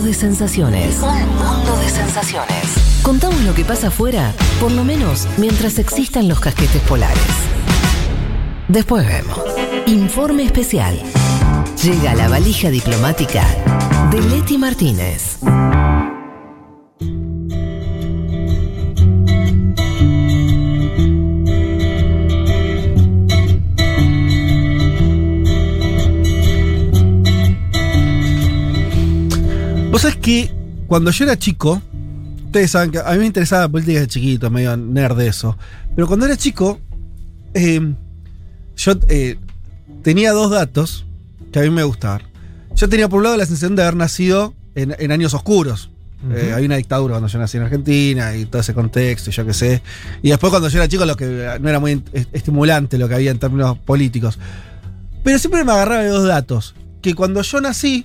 mundo de sensaciones. Un mundo de sensaciones. Contamos lo que pasa afuera, por lo menos mientras existan los casquetes polares. Después vemos. Informe especial. Llega la valija diplomática de Leti Martínez. Vos sabés que cuando yo era chico, ustedes saben que a mí me interesaba la política de chiquito, medio nerd de eso. Pero cuando era chico, eh, yo eh, tenía dos datos que a mí me gustaban. Yo tenía por un lado la sensación de haber nacido en, en años oscuros. Eh, hay una dictadura cuando yo nací en Argentina y todo ese contexto, y yo qué sé. Y después cuando yo era chico, lo que no era muy est- estimulante lo que había en términos políticos. Pero siempre me agarraba de dos datos. Que cuando yo nací,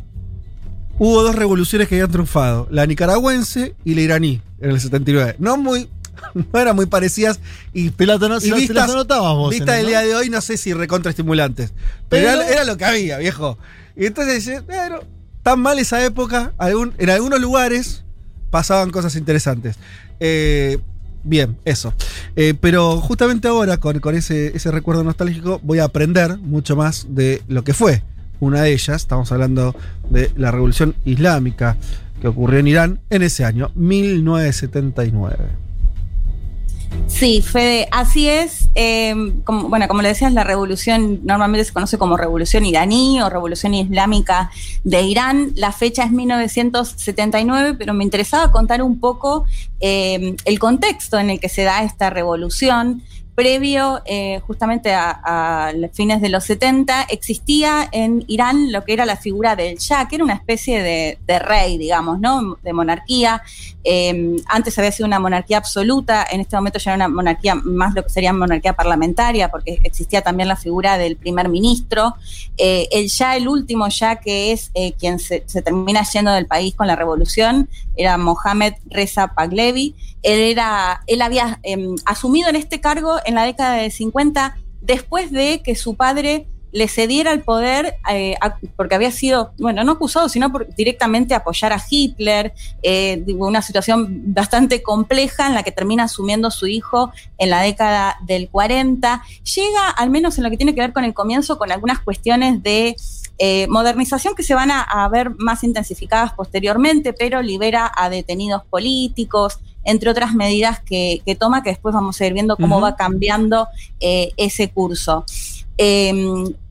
hubo dos revoluciones que habían triunfado. La nicaragüense y la iraní en el 79. No muy... No eran muy parecidas y Te la, y te las vistas, en del el- día de hoy, no sé si recontra estimulantes. Pero, Pero- era, era lo que había, viejo. Y entonces, eh, bueno, tan mal esa época, algún- en algunos lugares pasaban cosas interesantes. Eh, bien, eso. Eh, pero justamente ahora, con, con ese, ese recuerdo nostálgico, voy a aprender mucho más de lo que fue una de ellas. Estamos hablando de la revolución islámica que ocurrió en Irán en ese año, 1979. Sí, Fede, así es. Eh, como, bueno, como le decías, la revolución normalmente se conoce como revolución iraní o revolución islámica de Irán. La fecha es 1979, pero me interesaba contar un poco eh, el contexto en el que se da esta revolución. Previo eh, justamente a, a fines de los 70, existía en Irán lo que era la figura del Shah, que era una especie de, rey, digamos, ¿no? De monarquía. Eh, antes había sido una monarquía absoluta, en este momento ya era una monarquía más lo que sería monarquía parlamentaria, porque existía también la figura del primer ministro. Eh, el ya, el último ya que es eh, quien se, se, termina yendo del país con la revolución, era Mohamed Reza Pahlavi. Él, era, él había eh, asumido en este cargo en la década de 50 después de que su padre le cediera el poder eh, porque había sido, bueno, no acusado, sino por directamente apoyar a Hitler, eh, una situación bastante compleja en la que termina asumiendo su hijo en la década del 40. Llega, al menos en lo que tiene que ver con el comienzo, con algunas cuestiones de eh, modernización que se van a, a, ver más intensificadas posteriormente, pero libera a detenidos políticos, entre otras medidas que, que toma, que después vamos a ir viendo cómo uh -huh. va cambiando eh, ese curso. Eh,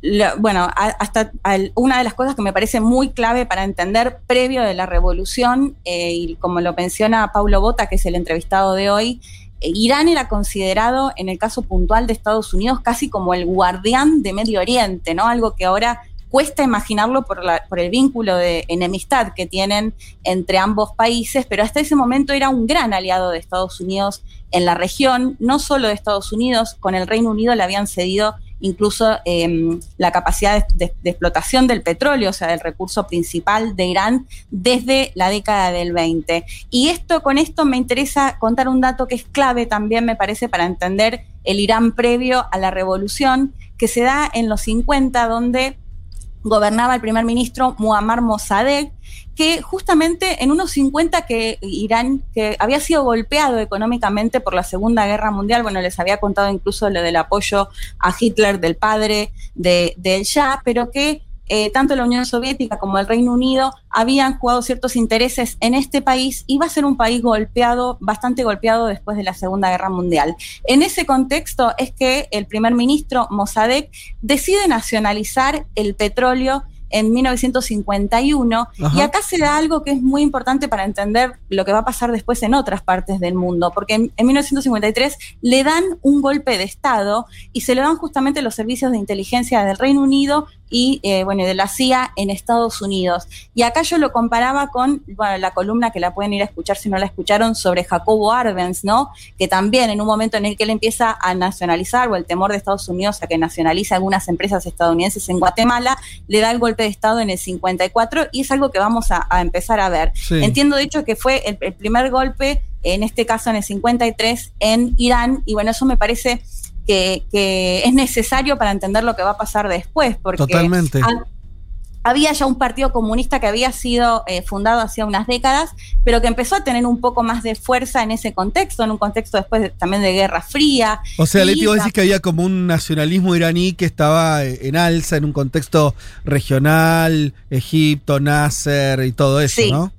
lo, bueno, a, hasta al, una de las cosas que me parece muy clave para entender previo de la revolución, eh, y como lo menciona Paulo Bota, que es el entrevistado de hoy, Irán era considerado, en el caso puntual de Estados Unidos, casi como el guardián de Medio Oriente, ¿no? Algo que ahora cuesta imaginarlo por, el vínculo de enemistad que tienen entre ambos países, pero hasta ese momento era un gran aliado de Estados Unidos en la región, no solo de Estados Unidos, con el Reino Unido le habían cedido incluso eh, la capacidad de, de, de, explotación del petróleo, o sea, del recurso principal de Irán desde la década del 20. Y esto, con esto me interesa contar un dato que es clave también, me parece, para entender el Irán previo a la revolución, que se da en los 50, donde gobernaba el primer ministro Muammar Mossadegh, que justamente en unos 50 que Irán, que había sido golpeado económicamente por la Segunda Guerra Mundial, bueno, les había contado incluso lo del apoyo a Hitler del padre de, del Shah, pero que eh, tanto la Unión Soviética como el Reino Unido habían jugado ciertos intereses en este país y va a ser un país golpeado, bastante golpeado después de la Segunda Guerra Mundial. En ese contexto es que el primer ministro Mossadegh decide nacionalizar el petróleo en 1951 Ajá. y acá se da algo que es muy importante para entender lo que va a pasar después en otras partes del mundo, porque en, en 1953 le dan un golpe de Estado y se le dan justamente los servicios de inteligencia del Reino Unido y eh, bueno, de la CIA en Estados Unidos. Y acá yo lo comparaba con bueno, la columna que la pueden ir a escuchar si no la escucharon sobre Jacobo Arbenz, ¿no? Que también en un momento en el que él empieza a nacionalizar o el temor de Estados Unidos a que nacionalice algunas empresas estadounidenses en Guatemala, le da el golpe de Estado en el 54 y es algo que vamos a, a empezar a ver. Sí. Entiendo de hecho que fue el, el primer golpe, en este caso en el 53, en Irán y bueno, eso me parece que, que, es necesario para entender lo que va a pasar después. Porque Totalmente. Al, había ya un partido comunista que había sido eh, fundado hacía unas décadas, pero que empezó a tener un poco más de fuerza en ese contexto, en un contexto después también de Guerra Fría. O sea, Leti, vos decís que había como un nacionalismo iraní que estaba eh, en alza en un contexto regional, Egipto, Nasser y todo eso, ¿no?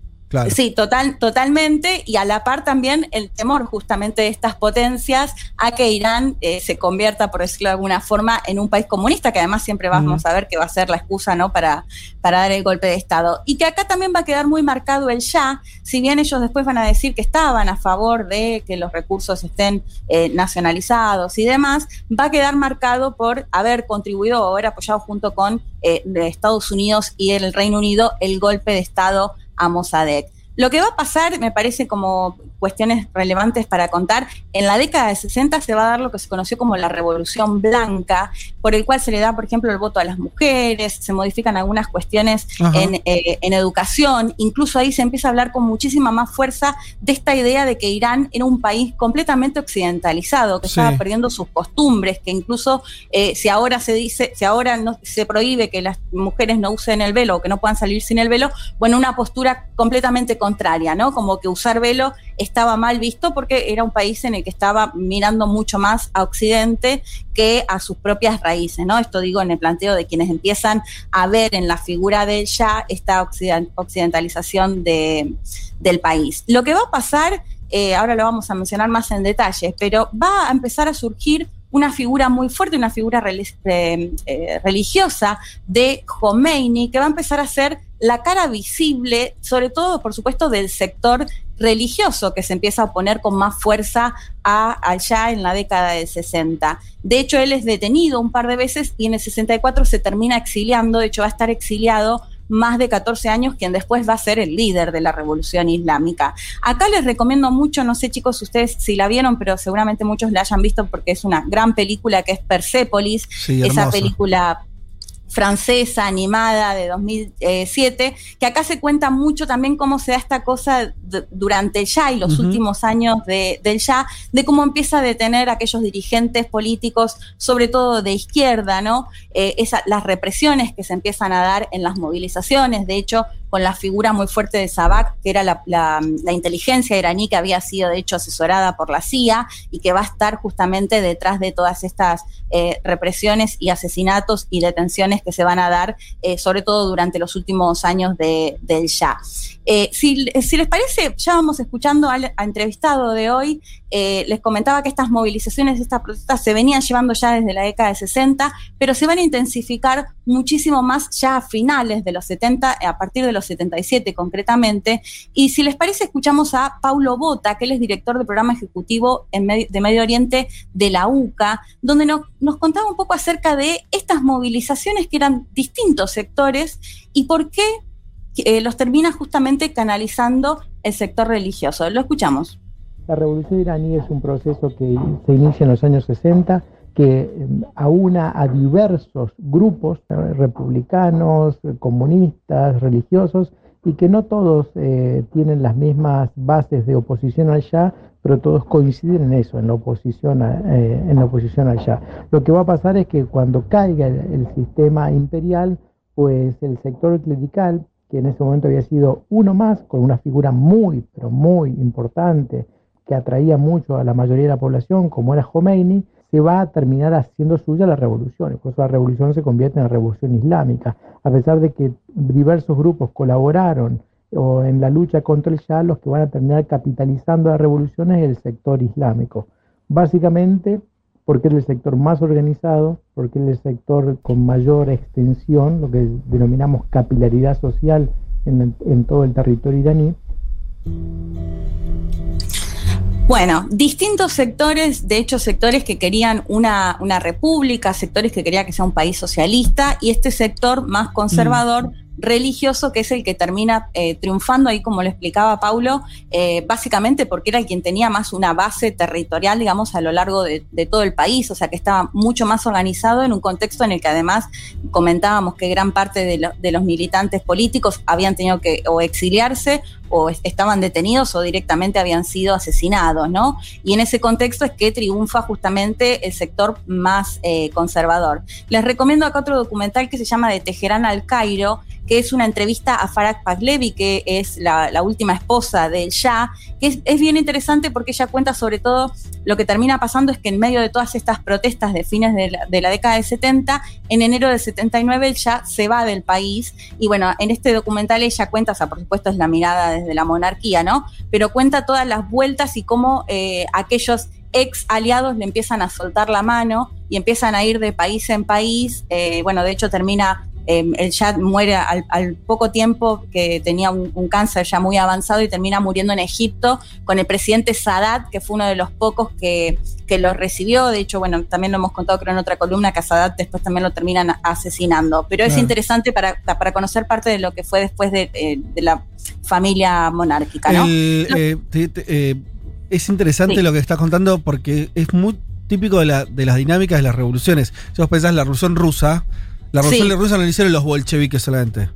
Sí, total, totalmente. Y a la par también el temor justamente de estas potencias a que Irán eh, se convierta, por decirlo de alguna forma, en un país comunista, que además siempre vamos a ver que va a ser la excusa ¿no? para, para dar el golpe de Estado. Y que acá también va a quedar muy marcado el ya, si bien ellos después van a decir que estaban a favor de que los recursos estén eh, nacionalizados y demás, va a quedar marcado por haber contribuido o haber apoyado junto con eh, Estados Unidos y el Reino Unido el golpe de Estado a Mossadegh. Lo que va a pasar, me parece como cuestiones relevantes para contar, en la década de 60 se va a dar lo que se conoció como la Revolución Blanca, por el cual se le da, por ejemplo, el voto a las mujeres, se modifican algunas cuestiones eh, en, educación, incluso ahí se empieza a hablar con muchísima más fuerza de esta idea de que Irán era un país completamente occidentalizado, que estaba perdiendo sus costumbres, que incluso eh, si ahora se dice, si ahora no, se prohíbe que las mujeres no usen el velo o que no puedan salir sin el velo, bueno, una postura completamente contraria, ¿no? Como que usar velo estaba mal visto porque era un país en el que estaba mirando mucho más a Occidente que a sus propias raíces, ¿no? Esto digo en el planteo de quienes empiezan a ver en la figura de ya esta occidentalización de, del país. Lo que va a pasar, eh, ahora lo vamos a mencionar más en detalle, pero va a empezar a surgir una figura muy fuerte, una figura eh, eh, religiosa de Khomeini, que va a empezar a ser la cara visible, sobre todo, por supuesto, del sector religioso que se empieza a oponer con más fuerza a allá en la década del 60. De hecho, él es detenido un par de veces y en el 64 se termina exiliando, de hecho va a estar exiliado más de 14 años, quien después va a ser el líder de la revolución islámica. Acá les recomiendo mucho, no sé chicos ustedes si la vieron, pero seguramente muchos la hayan visto porque es una gran película que es Persepolis, esa película francesa animada de 2007, que acá se cuenta mucho también cómo se da esta cosa durante el ya y los últimos años del ya, de cómo empieza a detener a aquellos dirigentes políticos, sobre todo de izquierda, ¿no? Eh, las represiones que se empiezan a dar en las movilizaciones, de hecho, con la figura muy fuerte de Sabak, que era la, inteligencia iraní que había sido de hecho asesorada por la CIA y que va a estar justamente detrás de todas estas eh, represiones y asesinatos y detenciones que se van a dar, eh, sobre todo durante los últimos años del Shah. Eh, si, les parece, ya vamos escuchando al, entrevistado de hoy. Eh, les comentaba que estas movilizaciones, estas protestas se venían llevando ya desde la década de 60, pero se van a intensificar muchísimo más ya a finales de los 70, a partir de los 77 concretamente. Y si les parece, escuchamos a Paulo Bota, que él es director del programa ejecutivo de Medio Oriente de la UCA, donde nos contaba un poco acerca de estas movilizaciones que eran distintos sectores y por qué eh, los termina justamente canalizando el sector religioso. Lo escuchamos. La revolución iraní es un proceso que se inicia en los años 60, que eh, aúna a diversos grupos, eh, republicanos, comunistas, religiosos, y que no todos tienen las mismas bases de oposición al Shah, pero todos coinciden en eso, en la oposición, en la oposición al. Lo que va a pasar es que cuando caiga el sistema imperial, pues el sector clerical que en ese momento había sido uno más, con una figura muy, pero muy importante, que atraía mucho a la mayoría de la población, como era Khomeini, se va a terminar haciendo suya la revolución. Por eso la revolución se convierte en revolución islámica. A pesar de que diversos grupos colaboraron o en la lucha contra el Shah, los que van a terminar capitalizando la revolución es el sector islámico. Básicamente, porque es el sector más organizado, porque es el sector con mayor extensión, lo que denominamos capilaridad social en, todo el territorio iraní. Bueno, distintos sectores, de hecho sectores que querían una, república, sectores que querían que sea un país socialista y este sector más conservador. Mm religioso que es el que termina eh, triunfando ahí, como lo explicaba Paulo, eh, básicamente porque era quien tenía más una base territorial, digamos, a lo largo de, todo el país, o sea que estaba mucho más organizado en un contexto en el que además comentábamos que gran parte de, los militantes políticos habían tenido que o exiliarse o estaban detenidos o directamente habían sido asesinados, ¿no? Y en ese contexto es que triunfa justamente el sector más eh, conservador. Les recomiendo acá otro documental que se llama De Teherán al Cairo, que es una entrevista a Farag Paglevi, que es la, última esposa del Shah, que es, bien interesante porque ella cuenta sobre todo lo que termina pasando es que en medio de todas estas protestas de fines de la, de década de 70, en enero del 79 el Shah se va del país y bueno, en este documental ella cuenta, o sea, por supuesto es la mirada desde la monarquía, ¿no? Pero cuenta todas las vueltas y cómo eh, aquellos ex aliados le empiezan a soltar la mano y empiezan a ir de país en país. Eh, bueno, de hecho termina Em, el Shah muere al, poco tiempo que tenía un, cáncer ya muy avanzado y termina muriendo en Egipto con el presidente Sadat, que fue uno de los pocos que, lo recibió. De hecho, bueno, también lo hemos contado creo en otra columna que a Sadat después también lo terminan asesinando. Pero es interesante para, conocer parte de lo que fue después de, eh, la familia monárquica. ¿no? Eh, eh, es interesante lo que estás contando porque es muy típico de, la, de las dinámicas de las revoluciones. Si vos pensás la revolución rusa, la revolución rusa no la hicieron los bolcheviques solamente.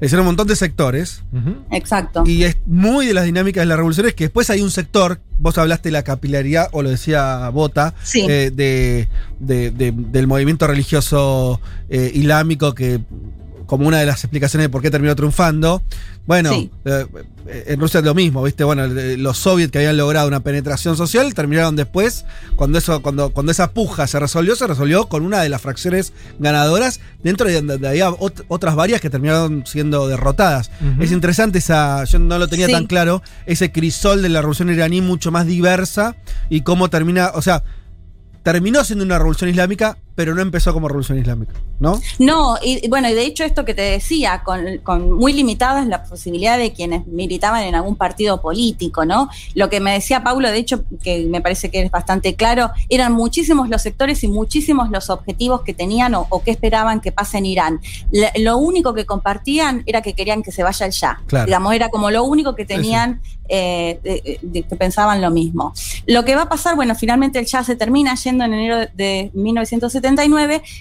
Le hicieron un montón de sectores. Exacto. Y es muy de las dinámicas de las revoluciones que después hay un sector, vos hablaste de la capilaridad, o lo decía Bota, eh, de, del movimiento religioso eh, islámico que como una de las explicaciones de por qué terminó triunfando. Bueno, eh, en Rusia es lo mismo, ¿viste? Bueno, los soviets que habían logrado una penetración social terminaron después, cuando, eso, cuando, cuando esa puja se resolvió, se resolvió con una de las fracciones ganadoras, dentro de donde había otras varias que terminaron siendo derrotadas. Es interesante esa, yo no lo tenía tan claro, ese crisol de la revolución iraní mucho más diversa y cómo termina, o sea, terminó siendo una revolución islámica, pero no empezó como revolución islámica, ¿no? No, y bueno, y de hecho esto que te decía, con, con muy limitadas la posibilidad de quienes militaban en algún partido político, ¿no? Lo que me decía Paulo, de hecho, que me parece que es bastante claro, eran muchísimos los sectores y muchísimos los objetivos que tenían o, que esperaban que pase en Irán. Lo único que compartían era que querían que se vaya el Shah. Claro. Digamos, era como lo único que tenían, eh, que pensaban lo mismo. Lo que va a pasar, bueno, finalmente el Shah se termina yendo en enero de 1970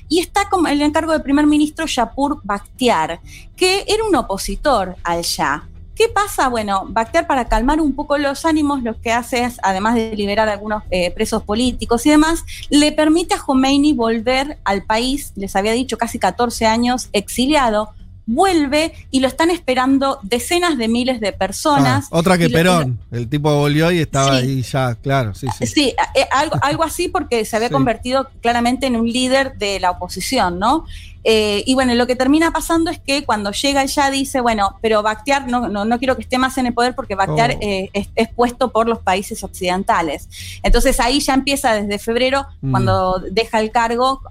y está como el encargo del primer ministro Yapur Bakhtiar, que era un opositor al Shah. ¿Qué pasa? Bueno, Bakhtiar para calmar un poco los ánimos, lo que hace es, además de liberar a algunos eh, presos políticos y demás, le permite a Khomeini volver al país, les había dicho casi 14 años exiliado, vuelve y lo están esperando decenas de miles de personas. Ah, otra que Perón, el tipo volvió y estaba ahí ya, claro, sí, sí. Sí, eh, algo, algo así porque se había convertido claramente en un líder de la oposición, ¿no? Eh, y bueno, lo que termina pasando es que cuando llega ya dice, bueno, pero Bakhtiar no, no, quiero que esté más en el poder porque Bakhtiar oh. eh, es, puesto por los países occidentales. Entonces ahí ya empieza desde febrero, mm. cuando deja el cargo,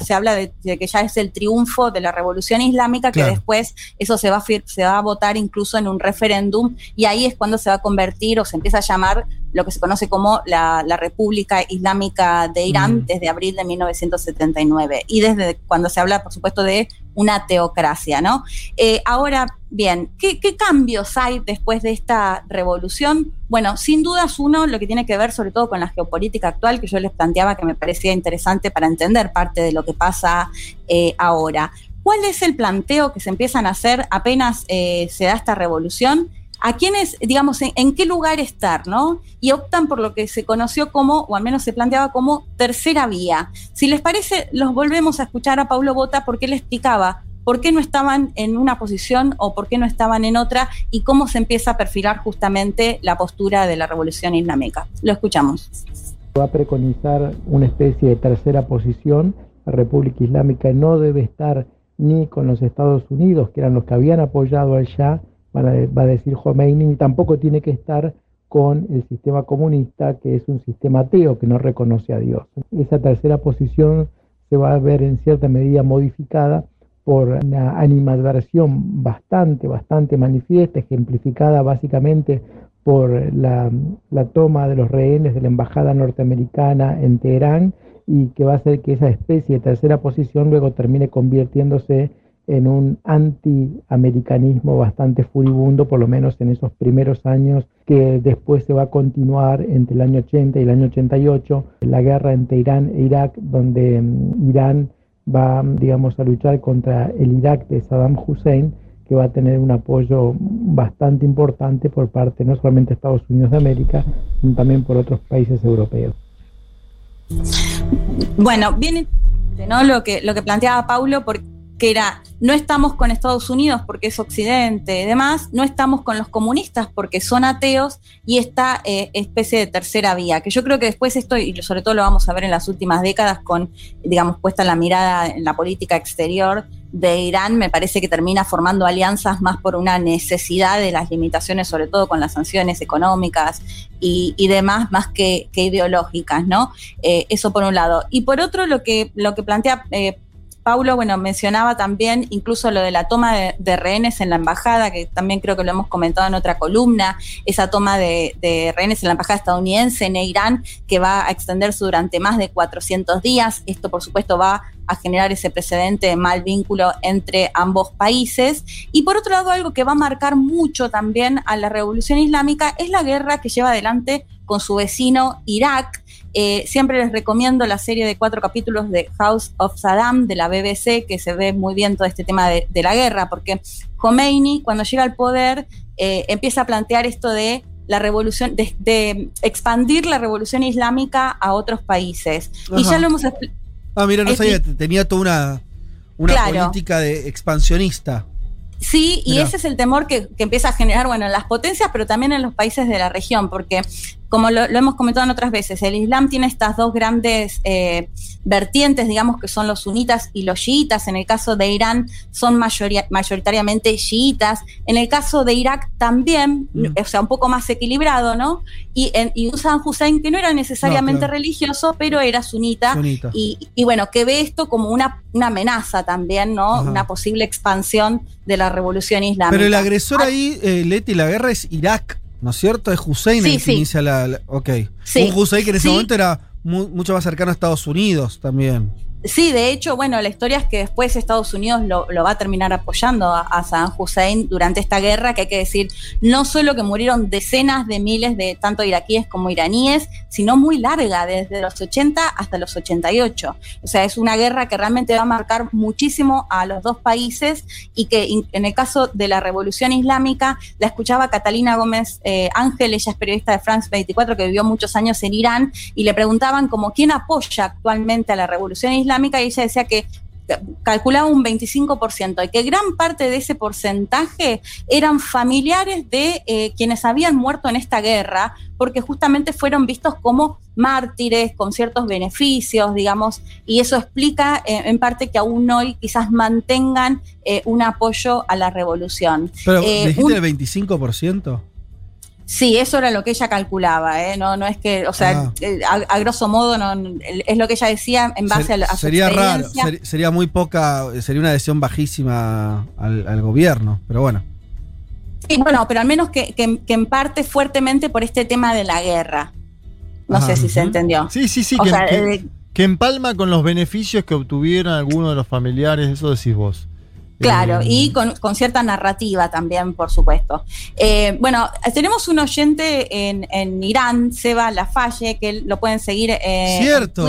se habla de, que ya es el triunfo de la revolución islámica, que después eso se va, a, se va a votar incluso en un referéndum y ahí es cuando se va a convertir o se empieza a llamar lo que se conoce como la, República Islámica de Irán mm. desde abril de 1979 y desde cuando se habla, por supuesto, de una teocracia, ¿no? Eh, ahora, bien, ¿qué, cambios hay después de esta revolución? Bueno, sin dudas uno, lo que tiene que ver sobre todo con la geopolítica actual, que yo les planteaba que me parecía interesante para entender parte de lo que pasa eh, ahora. ¿Cuál es el planteo que se empiezan a hacer apenas eh, se da esta revolución? A quiénes, digamos, en, qué lugar estar, ¿no? Y optan por lo que se conoció como, o al menos se planteaba como, tercera vía. Si les parece, los volvemos a escuchar a Paulo Bota porque él explicaba por qué no estaban en una posición o por qué no estaban en otra y cómo se empieza a perfilar justamente la postura de la revolución islámica. Lo escuchamos. Va a preconizar una especie de tercera posición. La República Islámica no debe estar ni con los Estados Unidos, que eran los que habían apoyado al va a decir Khomeini, tampoco tiene que estar con el sistema comunista, que es un sistema ateo que no reconoce a Dios. Esa tercera posición se va a ver en cierta medida modificada por una animadversión bastante, bastante manifiesta, ejemplificada básicamente por la, toma de los rehenes de la embajada norteamericana en Teherán y que va a hacer que esa especie de tercera posición luego termine convirtiéndose en un antiamericanismo bastante furibundo, por lo menos en esos primeros años, que después se va a continuar entre el año 80 y el año 88, la guerra entre Irán e Irak, donde mm, Irán va, digamos, a luchar contra el Irak de Saddam Hussein, que va a tener un apoyo bastante importante por parte no solamente de Estados Unidos de América, sino también por otros países europeos. Bueno, viene ¿no? lo, que, lo que planteaba Paulo, porque era, no estamos con Estados Unidos porque es Occidente y demás, no estamos con los comunistas porque son ateos y esta eh, especie de tercera vía, que yo creo que después esto, y sobre todo lo vamos a ver en las últimas décadas con, digamos, puesta la mirada en la política exterior de Irán, me parece que termina formando alianzas más por una necesidad de las limitaciones, sobre todo con las sanciones económicas y, demás, más que, ideológicas, ¿no? Eh, eso por un lado. Y por otro, lo que, lo que plantea eh, Paulo, bueno, mencionaba también incluso lo de la toma de, rehenes en la embajada, que también creo que lo hemos comentado en otra columna, esa toma de, rehenes en la embajada estadounidense en Irán, que va a extenderse durante más de 400 días. Esto, por supuesto, va a generar ese precedente de mal vínculo entre ambos países. Y por otro lado, algo que va a marcar mucho también a la revolución islámica es la guerra que lleva adelante con su vecino Irak eh, siempre les recomiendo la serie de cuatro capítulos de House of Saddam de la BBC, que se ve muy bien todo este tema de, la guerra, porque Khomeini, cuando llega al poder, eh, empieza a plantear esto de la revolución, de, expandir la revolución islámica a otros países. Y ya lo hemos Ah, mira, no sabía, tenía toda una, una política de expansionista. Sí, y ese es el temor que, que, empieza a generar, bueno, en las potencias, pero también en los países de la región, porque como lo, hemos comentado en otras veces, el Islam tiene estas dos grandes eh, vertientes, digamos, que son los sunitas y los chiitas. En el caso de Irán son mayoritariamente chiitas. En el caso de Irak también, mm. o sea, un poco más equilibrado, ¿no? Y, en, y un San Hussein que no era necesariamente religioso, pero era sunita. Y, bueno, que ve esto como una, una amenaza también, ¿no? Una posible expansión de la revolución islámica. Pero el agresor ah. ahí, eh, Leti, la guerra es Irak. ¿no es cierto? Es Hussein el que inicia la, Ok. Un Hussein que en ese momento era mucho más cercano a Estados Unidos también. Sí, de hecho, bueno, la historia es que después Estados Unidos lo, va a terminar apoyando a, Saddam Hussein durante esta guerra, que hay que decir, no solo que murieron decenas de miles de tanto iraquíes como iraníes, sino muy larga, desde los 80 hasta los 88. O sea, es una guerra que realmente va a marcar muchísimo a los dos países y que en el caso de la revolución islámica, la escuchaba Catalina Gómez eh, Ángel, ella es periodista de France 24, que vivió muchos años en Irán, y le preguntaban como quién apoya actualmente a la revolución islámica y ella decía que calculaba un 25% y que gran parte de ese porcentaje eran familiares de eh, quienes habían muerto en esta guerra, porque justamente fueron vistos como mártires con ciertos beneficios, digamos, y eso explica eh, en parte que aún hoy quizás mantengan eh, un apoyo a la revolución. Pero dijiste el 25%. Sí, eso era lo que ella calculaba, ¿eh? No, no es que, o sea, ah. eh, a, grosso modo no, es lo que ella decía en base a, la, Sería raro, sería muy poca, sería una adhesión bajísima al, gobierno, pero bueno. Sí, bueno, pero al menos que, en parte fuertemente por este tema de la guerra. No sé si se entendió. Sí, sí, sí, que, eh, que empalma con los beneficios que obtuvieron algunos de los familiares, eso decís vos. Claro, y eh, con, cierta narrativa también, por supuesto. Eh, bueno, tenemos un oyente en, Irán, Seba Lafalle, que lo pueden seguir en Cierto,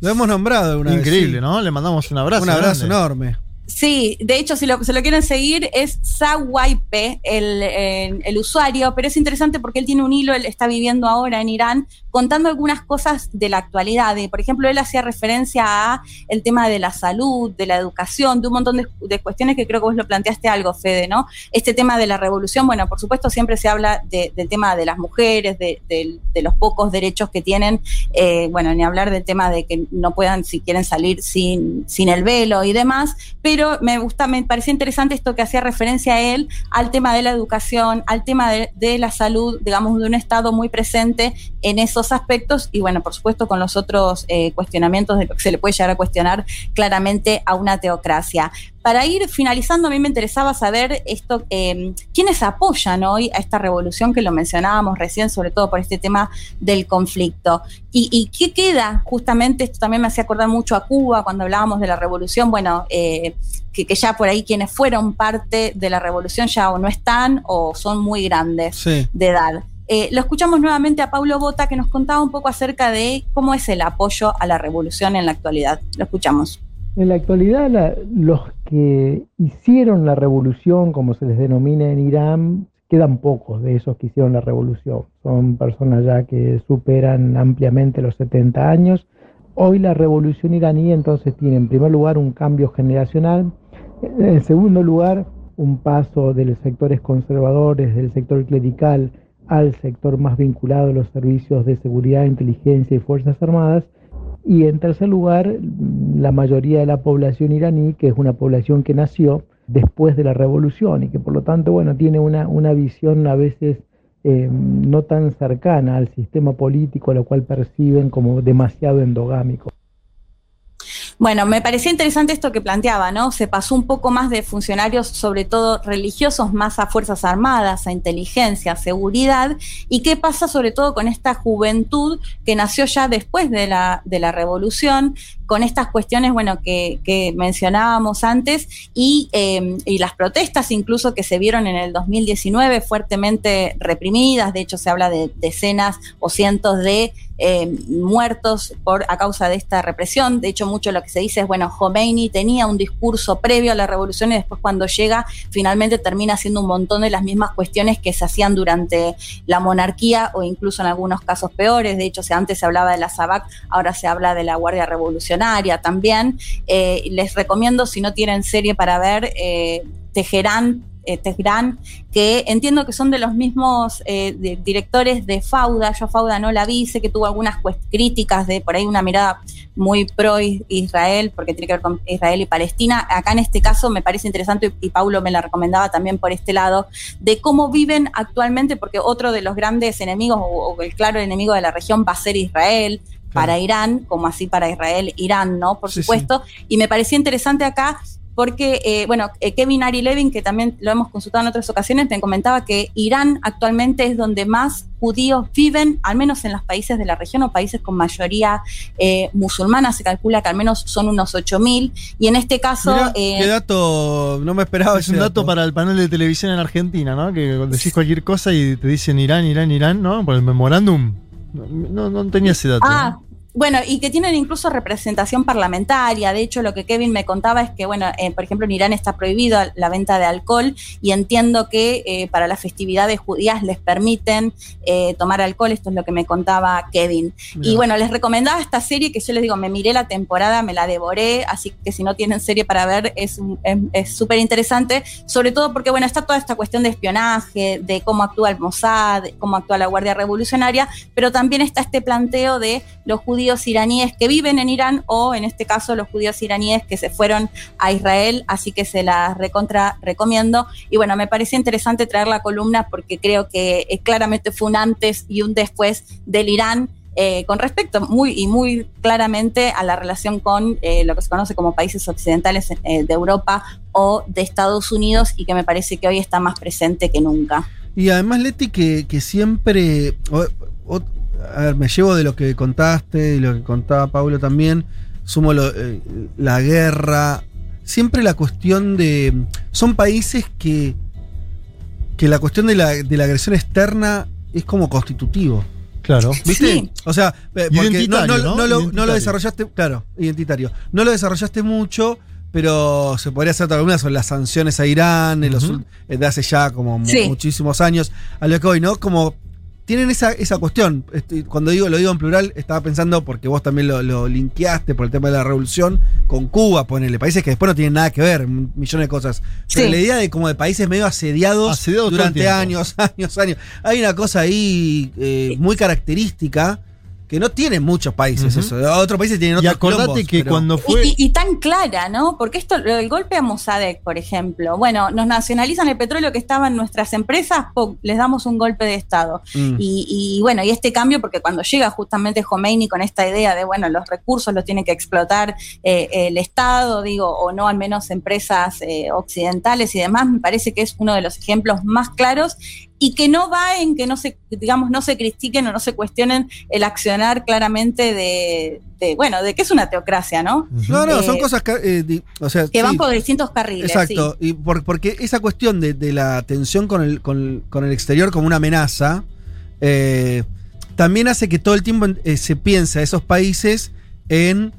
Lo hemos nombrado una Increíble, ¿no? Le mandamos un abrazo. Un abrazo enorme. Sí, de hecho, si lo, se lo quieren seguir, es Sawaipe, el, el, usuario, pero es interesante porque él tiene un hilo, él está viviendo ahora en Irán, contando algunas cosas de la actualidad. por ejemplo, él hacía referencia a el tema de la salud, de la educación, de un montón de, cuestiones que creo que vos lo planteaste algo, Fede, ¿no? Este tema de la revolución, bueno, por supuesto siempre se habla del tema de las mujeres, de, los pocos derechos que tienen, eh, bueno, ni hablar del tema de que no puedan, si quieren salir sin, sin el velo y demás, pero me gusta, me parecía interesante esto que hacía referencia a él, al tema de la educación, al tema de, la salud, digamos, de un Estado muy presente en esos aspectos y bueno, por supuesto con los otros eh, cuestionamientos de lo que se le puede llegar a cuestionar claramente a una teocracia para ir finalizando, a mí me interesaba saber esto, eh, quiénes apoyan hoy a esta revolución que lo mencionábamos recién, sobre todo por este tema del conflicto. ¿Y, qué queda? Justamente, esto también me hacía acordar mucho a Cuba cuando hablábamos de la revolución, bueno, eh, que, ya por ahí quienes fueron parte de la revolución ya o no están o son muy grandes de edad. Eh, lo escuchamos nuevamente a Pablo Bota que nos contaba un poco acerca de cómo es el apoyo a la revolución en la actualidad. Lo escuchamos. En la actualidad, los que hicieron la revolución, como se les denomina en Irán, quedan pocos de esos que hicieron la revolución. Son personas ya que superan ampliamente los 70 años. Hoy la revolución iraní entonces tiene en primer lugar un cambio generacional, en segundo lugar un paso de los sectores conservadores, del sector clerical, al sector más vinculado a los servicios de seguridad, inteligencia y fuerzas armadas, y en tercer lugar, la mayoría de la población iraní, que es una población que nació después de la revolución y que por lo tanto, bueno, tiene una, una visión a veces eh, no tan cercana al sistema político, lo cual perciben como demasiado endogámico. Bueno, me parecía interesante esto que planteaba, ¿no? Se pasó un poco más de funcionarios, sobre todo religiosos, más a Fuerzas Armadas, a inteligencia, a seguridad. ¿Y qué pasa sobre todo con esta juventud que nació ya después de la, de la revolución, con estas cuestiones, bueno, que, mencionábamos antes y, eh, y las protestas incluso que se vieron en el 2019 fuertemente reprimidas? De hecho, se habla de decenas o cientos de eh, muertos por, a causa de esta represión. De hecho, mucho lo que se dice es, bueno, Khomeini tenía un discurso previo a la revolución y después cuando llega, finalmente termina haciendo un montón de las mismas cuestiones que se hacían durante la monarquía o incluso en algunos casos peores. De hecho, antes se hablaba de la SABAC, ahora se habla de la Guardia Revolucionaria también. Eh, les recomiendo, si no tienen serie para ver, eh, Teherán eh, Teherán, que entiendo que son de los mismos eh, de, directores de Fauda. Yo Fauda no la vi, sé que tuvo algunas críticas de por ahí una mirada muy pro Israel, porque tiene que ver con Israel y Palestina. Acá en este caso me parece interesante, y, y Paulo me la recomendaba también por este lado, de cómo viven actualmente, porque otro de los grandes enemigos, o, o el claro enemigo de la región, va a ser Israel para Irán, como así para Israel, Irán, ¿no? Por Sí, supuesto. Y me parecía interesante acá porque, eh, bueno, eh, Kevin Ari Levin, que también lo hemos consultado en otras ocasiones, me comentaba que Irán actualmente es donde más judíos viven, al menos en los países de la región o países con mayoría eh, musulmana, se calcula que al menos son unos 8.000, y en este caso... Mirá, eh, qué dato, no me esperaba Es ese un dato para el panel de televisión en Argentina, ¿no? Que decís cualquier cosa y te dicen Irán, Irán, Irán, ¿no? Por el memorándum. No, no, no tenía ese dato. Ah, ¿no? Bueno, y que tienen incluso representación parlamentaria. De hecho, lo que Kevin me contaba es que, bueno, eh, por ejemplo, en Irán está prohibido la venta de alcohol y entiendo que eh, para las festividades judías les permiten eh, tomar alcohol. Esto es lo que me contaba Kevin. Y bueno, les recomendaba esta serie que yo les digo, me miré la temporada, me la devoré, así que si no tienen serie para ver, es es súper interesante, sobre todo porque, bueno, está toda esta cuestión de espionaje, de cómo actúa el Mossad, cómo actúa la Guardia Revolucionaria, pero también está este planteo de los judíos iraníes que viven en Irán o en este caso los judíos iraníes que se fueron a Israel, así que se las recontra recomiendo. Y bueno, me parecía interesante traer la columna porque creo que eh, claramente fue un antes y un después del Irán. Eh, con respecto muy y muy claramente a la relación con eh, lo que se conoce como países occidentales de Europa o de Estados Unidos y que me parece que hoy está más presente que nunca. Y además, Leti, que, siempre. A ver, me llevo de lo que contaste y lo que contaba Pablo también. Sumo lo- eh, la guerra. Siempre la cuestión de. Son países que. que la cuestión de la, de la agresión externa es como constitutivo. Claro. ¿Viste? Sí. O sea, eh, porque no, Identitario, no- ¿no? no lo, no lo Identitario. desarrollaste, claro, identitario. No lo desarrollaste mucho, pero se podría hacer otra columna sobre las sanciones a Irán en los eh, de hace ya como Sí. muchísimos años. A lo que hoy, ¿no? Como tienen esa, esa cuestión. Este, cuando digo, lo digo en plural, estaba pensando, porque vos también lo, lo linkeaste por el tema de la revolución, con Cuba, ponele, países que después no tienen nada que ver, millones de cosas. Pero Sí. la idea de como de países medio asediados, Asediados durante años, años, años. Hay una cosa ahí eh, muy característica que no tienen muchos países eso. Otros países tienen Y otros acordate quilombos, que pero- cuando fue. Y, y- y tan clara, ¿no? Porque esto, lo del golpe a Mossadegh, por ejemplo, bueno, nos nacionalizan el petróleo que estaba en nuestras empresas, ¡pum! les damos un golpe de Estado. Mm. Y, y bueno, y este cambio, porque cuando llega justamente Khomeini con esta idea de, bueno, los recursos los tiene que explotar eh, el Estado, digo, o no al menos empresas eh, occidentales y demás, me parece que es uno de los ejemplos más claros y que no va en que no se, digamos, no se critiquen o no se cuestionen el accionar claramente de, de, bueno, de que es una teocracia, ¿no? No, no, son Eh, cosas que, eh, di- o sea, Que sí, van por distintos carriles. Exacto, y por- porque esa cuestión de, de la tensión con el, con, con el exterior como una amenaza, eh, también hace que todo el tiempo eh, se piense a esos países en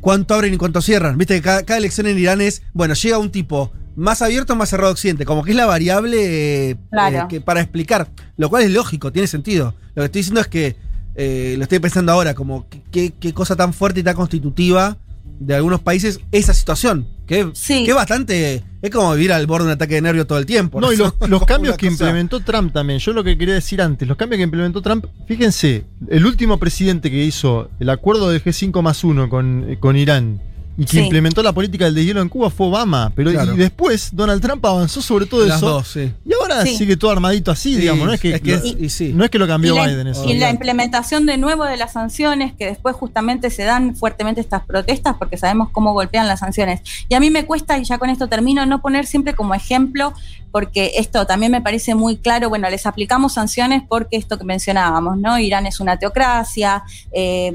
cuánto abren y cuánto cierran. Viste que cada, cada elección en Irán es, bueno, llega un tipo más abierto o más cerrado occidente, como que es la variable eh, Claro. eh, que para explicar, lo cual es lógico, tiene sentido. Lo que estoy diciendo es que eh, lo estoy pensando ahora, como que- qué qué cosa tan fuerte y tan constitutiva de algunos países esa situación, que, Sí. que bastante, es como vivir al borde de un ataque de nervio todo el tiempo. No, y los, cambios que cosa- implementó Trump también. Yo lo que quería decir antes, los cambios que implementó Trump, fíjense, el último presidente que hizo el acuerdo del G5 más 1 con, con Irán y que Sí. implementó la política del deshielo en Cuba fue Obama. Pero Claro. y después Donald Trump avanzó sobre todo Las eso. dos, sí. Y ahora Sí. sigue todo armadito así, digamos. No es que, es Y- y sí. no es que lo cambió y la, Biden eso. y la implementación de nuevo de las sanciones, que después justamente se dan fuertemente estas protestas, porque sabemos cómo golpean las sanciones. Y a mí me cuesta, y ya con esto termino, no poner siempre como ejemplo, porque esto también me parece muy claro, bueno, les aplicamos sanciones porque esto que mencionábamos, ¿no? Irán es una teocracia, eh,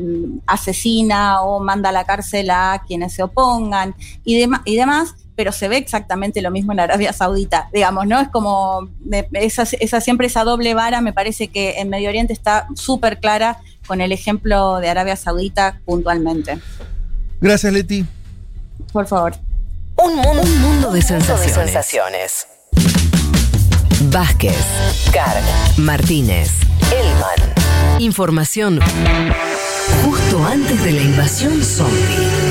asesina o manda a la cárcel a quienes se opongan y, demás, pero se ve exactamente lo mismo en Arabia Saudita, digamos, ¿no? Es como, esa, esa siempre esa doble vara me parece que en Medio Oriente está súper clara con el ejemplo de Arabia Saudita puntualmente. Gracias, Leti. Por favor. Un mundo, un mundo de sensaciones. Vázquez, Carg, Martínez, Elman. Información justo antes de la invasión zombie.